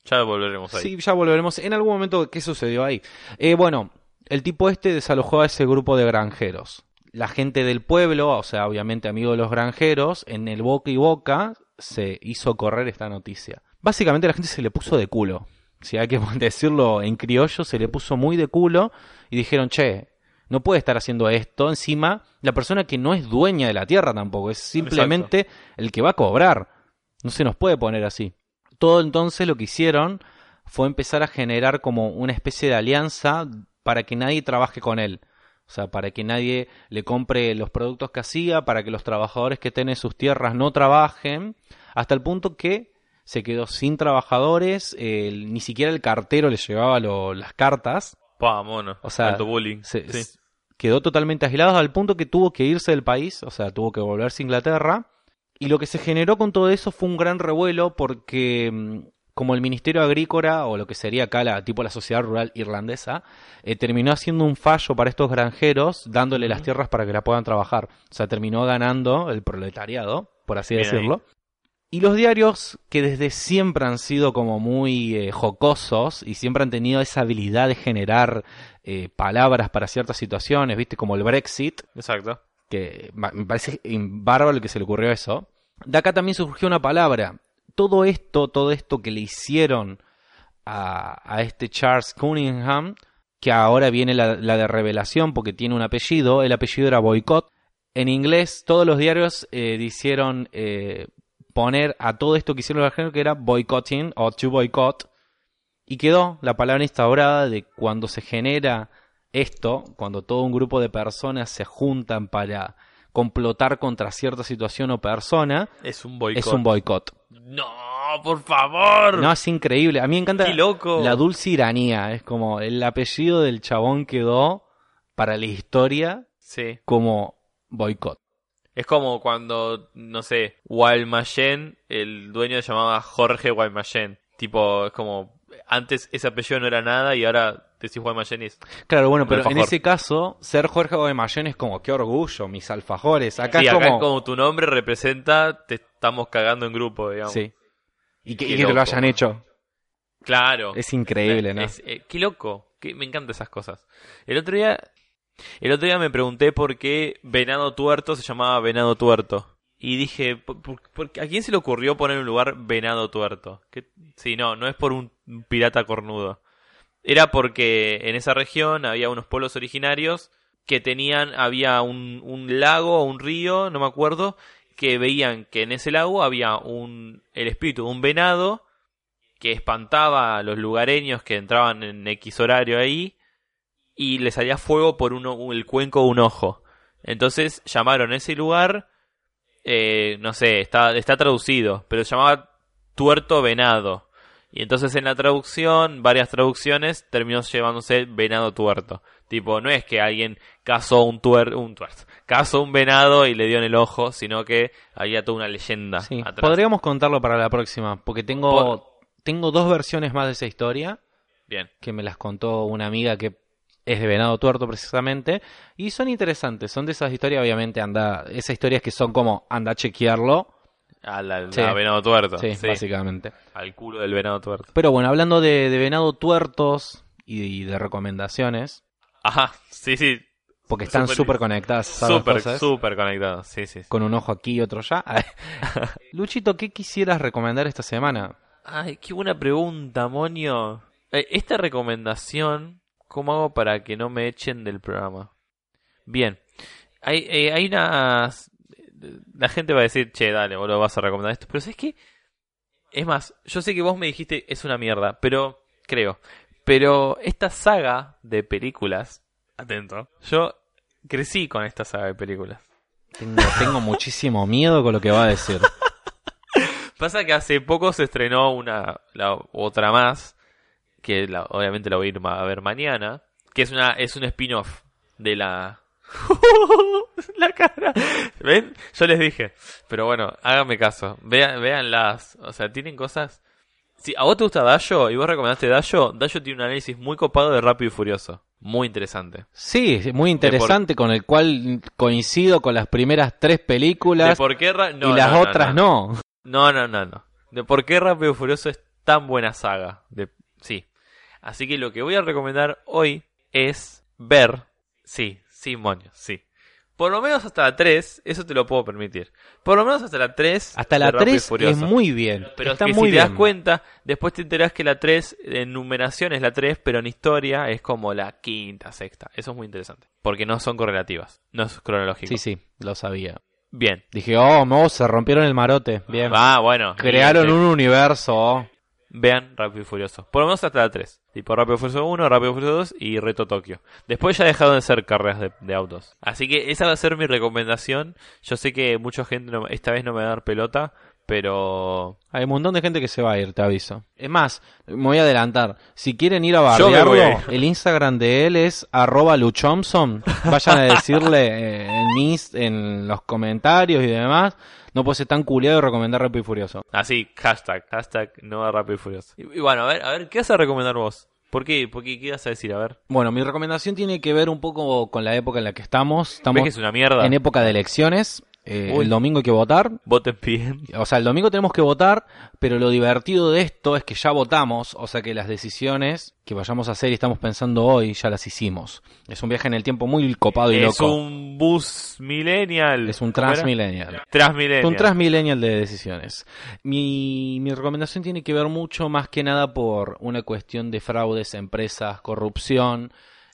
ya volveremos ahí. Sí, ya volveremos. En algún momento, ¿qué sucedió ahí? Eh, bueno, el tipo este desalojó a ese grupo de granjeros. La gente del pueblo, o sea, obviamente amigo de los granjeros, en el boca y boca se hizo correr esta noticia. Básicamente la gente se le puso de culo. Si hay que decirlo en criollo, se le puso muy de culo y dijeron, che, no puede estar haciendo esto. Encima, la persona que no es dueña de la tierra tampoco, es simplemente el que va a cobrar. No se nos puede poner así. Todo entonces lo que hicieron fue empezar a generar como una especie de alianza para que nadie trabaje con él. O sea, para que nadie le compre los productos que hacía, para que los trabajadores que tienen sus tierras no trabajen, hasta el punto que se quedó sin trabajadores, eh, ni siquiera el cartero le llevaba lo- las cartas, Pa, mono. O sea, bullying. se- Sí. quedó totalmente aislado al punto que tuvo que irse del país, o sea, tuvo que volverse a Inglaterra. Y lo que se generó con todo eso fue un gran revuelo porque mm, como el Ministerio Agrícola, o lo que sería acá la, tipo la sociedad rural irlandesa, eh, terminó haciendo un fallo para estos granjeros, dándole las tierras para que la puedan trabajar. O sea, terminó ganando el proletariado, por así Bien ahí. Y los diarios, que desde siempre han sido como muy eh, jocosos y siempre han tenido esa habilidad de generar eh, palabras para ciertas situaciones, viste, como el Brexit, Exacto. que me parece bárbaro lo que se le ocurrió eso. De acá también surgió una palabra. Todo esto, todo esto que le hicieron a, a este Charles Cunningham, que ahora viene la, la de revelación porque tiene un apellido, el apellido era boicot. En inglés, todos los diarios eh, hicieron eh, poner a todo esto que hicieron los argentinos que era boycotting o to boycott. Y quedó la palabra instaurada de cuando se genera esto, cuando todo un grupo de personas se juntan para complotar contra cierta situación o persona, Es un boicot. es un boicot. No, por favor. No, es increíble. A mí me encanta Qué loco. la dulce iranía. Es como el apellido del chabón quedó para la historia Sí. como boicot. Es como cuando, no sé, Guaymallén, el dueño se llamaba Jorge Guaymallén. Tipo, es como, antes ese apellido no era nada y ahora decís Guaymallén es... Claro, bueno, pero en ese caso, ser Jorge Guaymallén es como, qué orgullo, mis alfajores. Acá sí, es acá como... es como tu nombre representa, te estamos cagando en grupo, digamos. Sí. Y que, Qué y que te lo hayan hecho. Claro. Es increíble, ¿no? Es- eh, qué loco. Que me encantan esas cosas. El otro día, el otro día me pregunté por qué Venado Tuerto se llamaba Venado Tuerto. Y dije, ¿por, ¿a quién se le ocurrió poner un lugar Venado Tuerto? Que, sí, no, no es por un pirata cornudo. Era porque en esa región había unos pueblos originarios que tenían, había un, un lago o un río, no me acuerdo, que veían que en ese lago había un, el espíritu de un venado que espantaba a los lugareños que entraban en X horario ahí y le salía fuego por uno, el cuenco de un ojo. Entonces llamaron a ese lugar, eh, no sé, está, está traducido, pero se llamaba Tuerto Venado. Y entonces en la traducción, varias traducciones, terminó llevándose Venado Tuerto. Tipo, no es que alguien cazó un tuer, un tuerto, cazó un venado y le dio en el ojo, sino que había toda una leyenda Sí, atrás. podríamos contarlo para la próxima, porque tengo, tengo dos versiones más de esa historia, Bien. que me las contó una amiga que es de Venado Tuerto precisamente, y son interesantes, son de esas historias, obviamente, anda, esas historias que son como, anda a chequearlo, A la, Sí. a venado tuerto. sí, sí. básicamente. Al culo del venado tuerto. Pero bueno, hablando de, de Venado Tuertos y, y de recomendaciones, Ajá, sí, sí. porque están Súper- conectadas Súper, súper conectado. Sí, sí. sí. con un ojo aquí y otro allá. Luchito, ¿qué quisieras recomendar esta semana? Ay, qué buena pregunta, Monio. Eh, esta recomendación, ¿cómo hago para que no me echen del programa? Bien. Hay, eh, hay unas... La gente va a decir, che, dale, boludo, vas a recomendar esto. Pero ¿sabes qué? Es más, yo sé que vos me dijiste es una mierda, pero creo. Pero esta saga de películas, atento, yo crecí con esta saga de películas. Tengo, tengo muchísimo miedo con lo que va a decir. Pasa que hace poco se estrenó una la otra más, que la- obviamente la voy a ir a ver mañana, que es una es un spin-off de la la cara. ¿Ven? Yo les dije. Pero bueno, háganme caso. Vean, veanlas. O sea, tienen cosas. Si a vos te gusta Dayo y vos recomendaste Dayo, Dayo tiene un análisis muy copado de Rápido y Furioso. Muy interesante. Sí, muy interesante, con el cual coincido con las primeras tres De películas por qué Ra- no, y las no, otras no. no. No, no, no, no. De por qué Rápido y Furioso es tan buena saga. De... Sí. Así que lo que voy a recomendar hoy es ver. Sí, sí, moño, sí. Por lo menos hasta la 3, eso te lo puedo permitir. Por lo menos hasta la 3. Hasta la Rápido y 3 es muy bien. Pero está que muy si te bien. das cuenta, después te enterás que la 3 en numeración es la 3, pero en historia es como la quinta, sexta. Eso es muy interesante. Porque no son correlativas. No es cronológico. Sí, sí, lo sabía. Bien. Dije, oh, no, se rompieron el marote. Bien. Ah, bueno. Crearon un universo. oh. Vean Rápido y Furioso. Por lo menos hasta la 3. Tipo Rápido Furioso 1, Rápido Furioso 2 y Reto Tokio. Después ya dejaron de ser carreras de, de autos. Así que esa va a ser mi recomendación. Yo sé que mucha gente no- esta vez no me va a dar pelota, pero... Hay un montón de gente que se va a ir, te aviso. Es más, me voy a adelantar. Si quieren ir a bardearlo, el Instagram de él es arroba luchomson. Vayan a decirle eh, en, mis- en los comentarios y demás. No puede ser tan culiado y recomendar Rápido y Furioso. Así, hashtag, hashtag no a Rápido y Furioso. Y, y bueno, a ver, a ver, ¿qué vas a recomendar vos? ¿Por qué? ¿Por qué? ¿Qué vas a decir? A ver. Bueno, mi recomendación tiene que ver un poco con la época en la que estamos. ¿Ves Estamos que es una mierda? en época de elecciones. Eh, el domingo hay que votar. Voten bien. O sea, el domingo tenemos que votar, pero lo divertido de esto es que ya votamos, o sea que las decisiones que vayamos a hacer y estamos pensando hoy ya las hicimos. Es un viaje en el tiempo muy copado y Es loco. un bus millennial. Es un transmillennial. Transmillennial. Un transmillennial de decisiones. Mi, mi recomendación tiene que ver mucho más que nada por una cuestión de fraudes, empresas, corrupción,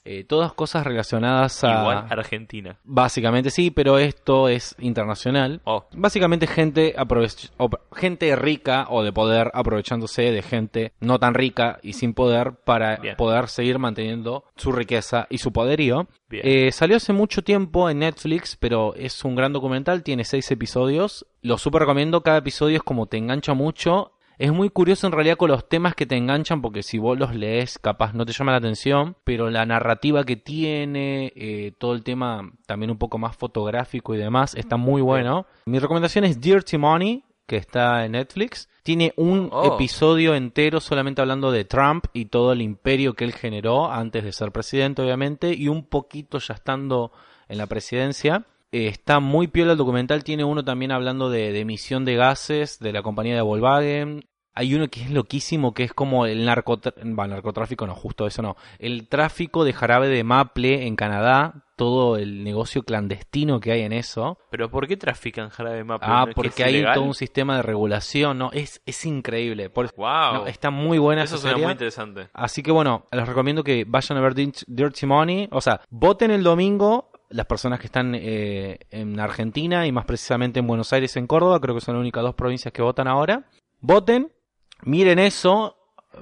eh, todas cosas relacionadas a... Igual Argentina. Básicamente sí, pero esto es internacional. Oh, Básicamente gente aprovech- gente rica o de poder aprovechándose de gente no tan rica y sin poder para Bien. poder seguir manteniendo su riqueza y su poderío. Eh, salió hace mucho tiempo en Netflix, pero es un gran documental, tiene seis episodios. Lo super recomiendo, cada episodio es como te engancha mucho. Es muy curioso en realidad con los temas que te enganchan, porque si vos los lees, capaz no te llama la atención, pero la narrativa que tiene, eh, todo el tema también un poco más fotográfico y demás, está muy bueno. Mi recomendación es Dirty Money, que está en Netflix. Tiene un Oh. episodio entero solamente hablando de Trump y todo el imperio que él generó antes de ser presidente, obviamente, y un poquito ya estando en la presidencia. Eh, está muy piola el documental, tiene uno también hablando de, de emisión de gases de la compañía de Volkswagen. Hay uno que es loquísimo, que es como el narcotráfico, narcotráfico no, justo eso no, el tráfico de jarabe de maple en Canadá, todo el negocio clandestino que hay en eso. Pero ¿por qué trafican jarabe de maple? Ah, ¿No es que porque hay ilegal? todo un sistema de regulación, ¿no? Es, es increíble. Por, Wow. no, está muy buena Eso esa suena muy interesante. Así que bueno, les recomiendo que vayan a ver Dirty Money. O sea, voten el domingo las personas que están eh, en Argentina y más precisamente en Buenos Aires en Córdoba. Creo que son las únicas dos provincias que votan ahora. Voten, miren eso.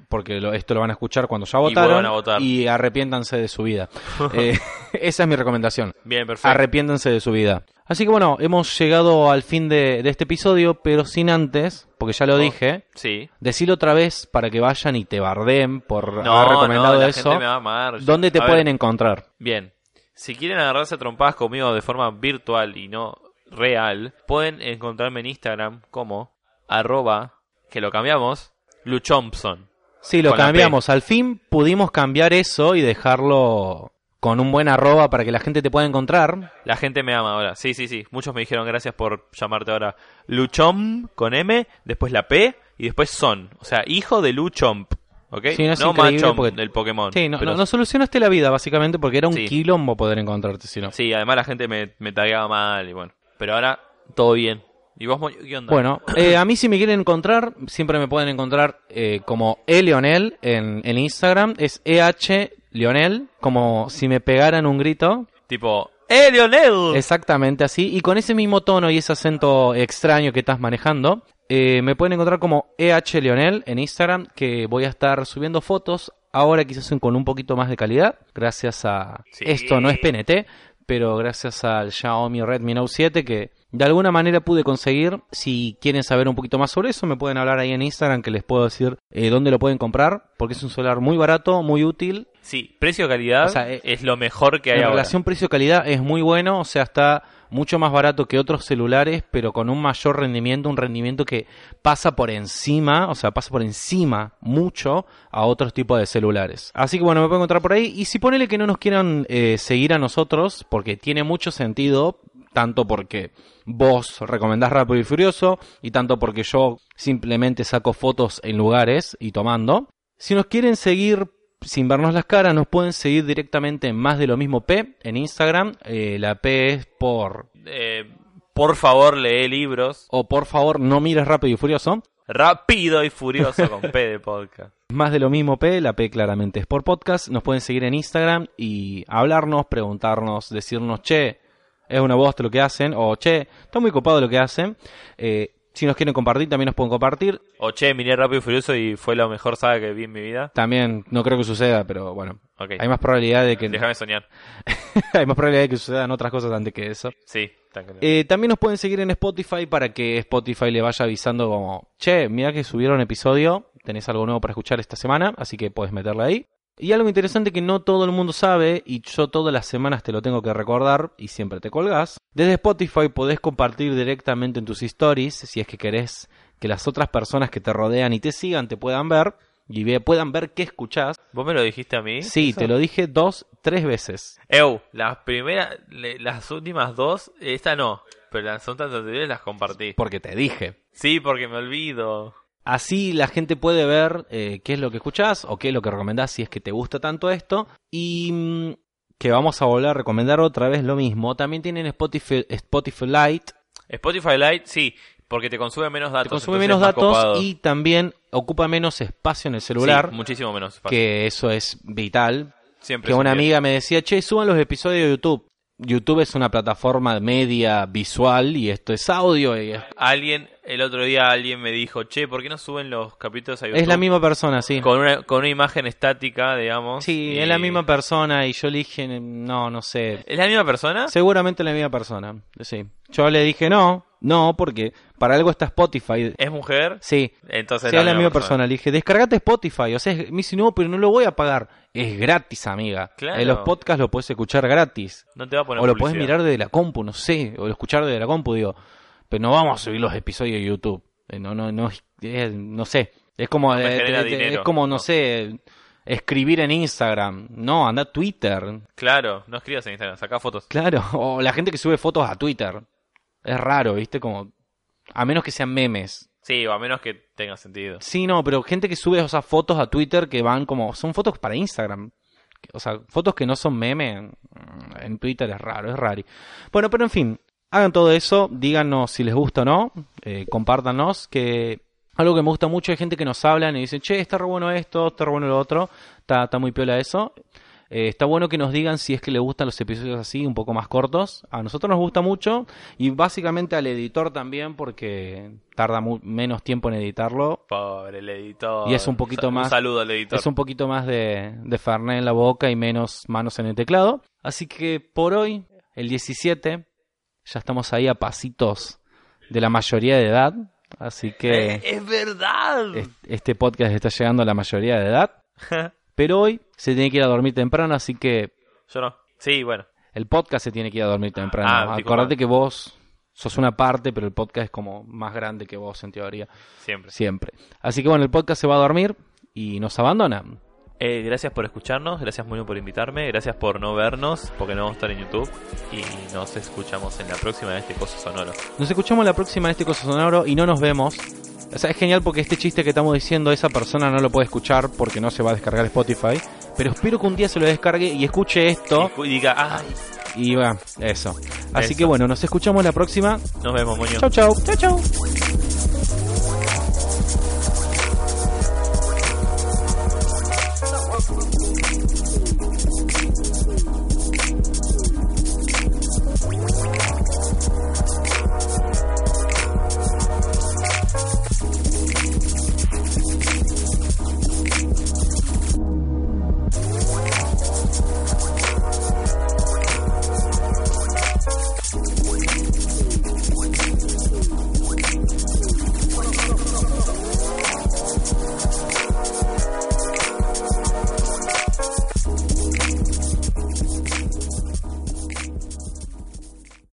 Porque lo- esto lo van a escuchar cuando ya votaron a votar. y arrepiéntanse de su vida. Eh, esa es mi recomendación. Bien, perfecto. Arrepiéntanse de su vida. Así que bueno, hemos llegado al fin de, de este episodio, pero sin antes, porque ya lo Oh. dije, Sí. decirlo otra vez para que vayan y te bardeen por No, haber recomendado no, la eso. gente me va a amar. ¿Dónde te A pueden ver, encontrar? Bien. Si quieren agarrarse a trompadas conmigo de forma virtual y no real, pueden encontrarme en Instagram como arroba, que lo cambiamos, Luchompson. Sí, lo cambiamos. Al fin pudimos cambiar eso y dejarlo con un buen arroba para que la gente te pueda encontrar. La gente me ama ahora. Sí, sí, sí. Muchos me dijeron gracias por llamarte ahora Luchom con M, después la P y después Son. O sea, hijo de Luchomp. ¿Ok? Sí, no es no porque- del Pokémon. Sí, no, pero- no- nos solucionaste la vida básicamente porque era un Sí. quilombo poder encontrarte si no. Sí, además la gente me, me tagueaba mal y bueno. Pero ahora todo bien. ¿Y vos, qué onda? Bueno, eh, a mí si me quieren encontrar, siempre me pueden encontrar eh, como eleonel en, en Instagram. Es EH Leonel, como si me pegaran un grito. Tipo, ¡Eh, Lionel! Exactamente así. Y con ese mismo tono y ese acento extraño que estás manejando, eh, me pueden encontrar como EH Leonel en Instagram, que voy a estar subiendo fotos. Ahora quizás con un poquito más de calidad, gracias a... Sí. Esto no es PNT, pero gracias al Xiaomi Redmi Note 7 que de alguna manera pude conseguir. Si quieren saber un poquito más sobre eso, me pueden hablar ahí en Instagram que les puedo decir eh, dónde lo pueden comprar, porque es un celular muy barato, muy útil. Sí, precio-calidad O sea, eh, es lo mejor que hay En ahora. relación precio-calidad es muy bueno, o sea, está mucho más barato que otros celulares, pero con un mayor rendimiento, un rendimiento que pasa por encima, o sea, pasa por encima mucho a otros tipos de celulares. Así que bueno, me pueden encontrar por ahí. Y si ponele que no nos quieran eh, seguir a nosotros, porque tiene mucho sentido, tanto porque vos recomendás Rápido y Furioso, y tanto porque yo simplemente saco fotos en lugares y tomando. Si nos quieren seguir sin vernos las caras, nos pueden seguir directamente en Más de lo mismo P en Instagram. Eh, la P es por. Eh, por favor, lee libros. O por favor, no mires rápido y furioso. Rápido y furioso con P de podcast. Más de lo mismo P, la P claramente es por podcast. Nos pueden seguir en Instagram y hablarnos, preguntarnos, decirnos, che, es una bosta lo que hacen, o che, está muy copado lo que hacen. Eh, si nos quieren compartir, también nos pueden compartir. O che, miré Rápido y Furioso y fue la mejor saga que vi en mi vida. También no creo que suceda, pero bueno, Ok. hay más probabilidad de que Déjame soñar. hay más probabilidad de que sucedan otras cosas antes que eso. Sí. Eh, también nos pueden seguir en Spotify para que Spotify le vaya avisando como, che, mira que subieron episodio, tenés algo nuevo para escuchar esta semana, así que puedes meterle ahí. Y algo interesante que no todo el mundo sabe, y yo todas las semanas te lo tengo que recordar, y siempre te colgás, desde Spotify podés compartir directamente en tus stories, si es que querés que las otras personas que te rodean y te sigan te puedan ver, y puedan ver qué escuchás. ¿Vos me lo dijiste a mí? Sí, eso? te lo dije dos, tres veces. Eu, las primeras, le- las últimas dos, esta no, pero las otras anteriores las compartí. Porque te dije. Sí, porque me olvido. Así la gente puede ver eh, qué es lo que escuchás o qué es lo que recomendás si es que te gusta tanto esto. Y mm, que vamos a volver a recomendar otra vez lo mismo. También tienen Spotify, Spotify Lite, Spotify Lite, sí, porque te consume menos datos. te consume menos datos y también ocupa menos espacio en el celular. Sí, muchísimo menos. espacio. que eso es vital. Siempre Que una amiga me decía, che, suban los episodios de YouTube. YouTube es una plataforma media visual y esto es audio. Y es, Alguien, el otro día alguien me dijo, che, ¿por qué no suben los capítulos a YouTube? es la misma persona, sí. Con una, con una imagen estática, digamos. Sí, y- es la misma persona y yo le dije, no, no sé. ¿Es la misma persona? Seguramente la misma persona, sí. Yo le dije no, no, porque para algo está Spotify. ¿Es mujer? Sí, Entonces sí, es la misma persona. Le dije, descargate Spotify. O sea, es- me dice, no, pero no lo voy a pagar. Es gratis, amiga. Claro. En los podcasts lo puedes escuchar gratis. No te va a poner O lo puedes mirar desde la compu, no sé. O lo escuchar desde la compu, digo. Pero no vamos a subir los episodios de YouTube. Eh, No, no, no, eh, no sé. Es como, No eh, eh, es como, no no. sé, escribir en Instagram. No, anda a Twitter. Claro, no escribas en Instagram, saca fotos. Claro, o la gente que sube fotos a Twitter. Es raro, ¿viste? Como. A menos que sean memes. Sí, o a menos que tenga sentido. Sí, no, pero gente que sube esas fotos a Twitter que van como. Son fotos para Instagram. O sea, fotos que no son memes mm, en Twitter es raro, es raro. Bueno, pero en fin, hagan todo eso, díganos si les gusta o no, eh, compártanos, que algo que me gusta mucho es gente que nos hablan y dicen, che, está re bueno esto, está re bueno lo otro, está, está muy piola eso. Eh, está bueno que nos digan si es que les gustan los episodios así, un poco más cortos. A nosotros nos gusta mucho y básicamente al editor también porque tarda menos tiempo en editarlo. Pobre el editor. Y es un poquito Sa- más- Un saludo al editor. Es un poquito más de, de Fernet en la boca y menos manos en el teclado. Así que por hoy, el 17, ya estamos ahí a pasitos de la mayoría de edad. Así que Eh, es verdad. es- este podcast está llegando a la mayoría de edad. Pero hoy se tiene que ir a dormir temprano, así que Yo no. Sí, bueno. el podcast se tiene que ir a dormir temprano. Ah. Acordate que vos sos una parte, pero el podcast es como más grande que vos en teoría. Siempre. Siempre. Así que bueno, el podcast se va a dormir y nos abandona. Eh, gracias por escucharnos, gracias muy por invitarme, gracias por no vernos, porque no vamos a estar en YouTube. Y nos escuchamos en la próxima de este Coso Sonoro. Nos escuchamos la próxima en este Coso Sonoro y no nos vemos. O sea, es genial porque este chiste que estamos diciendo esa persona no lo puede escuchar porque no se va a descargar Spotify. Pero espero que un día se lo descargue y escuche esto. Y diga, ay, Y va, eso. Así Eso. que bueno, nos escuchamos la próxima. nos vemos, moño. Chau, chau. Chau, chau.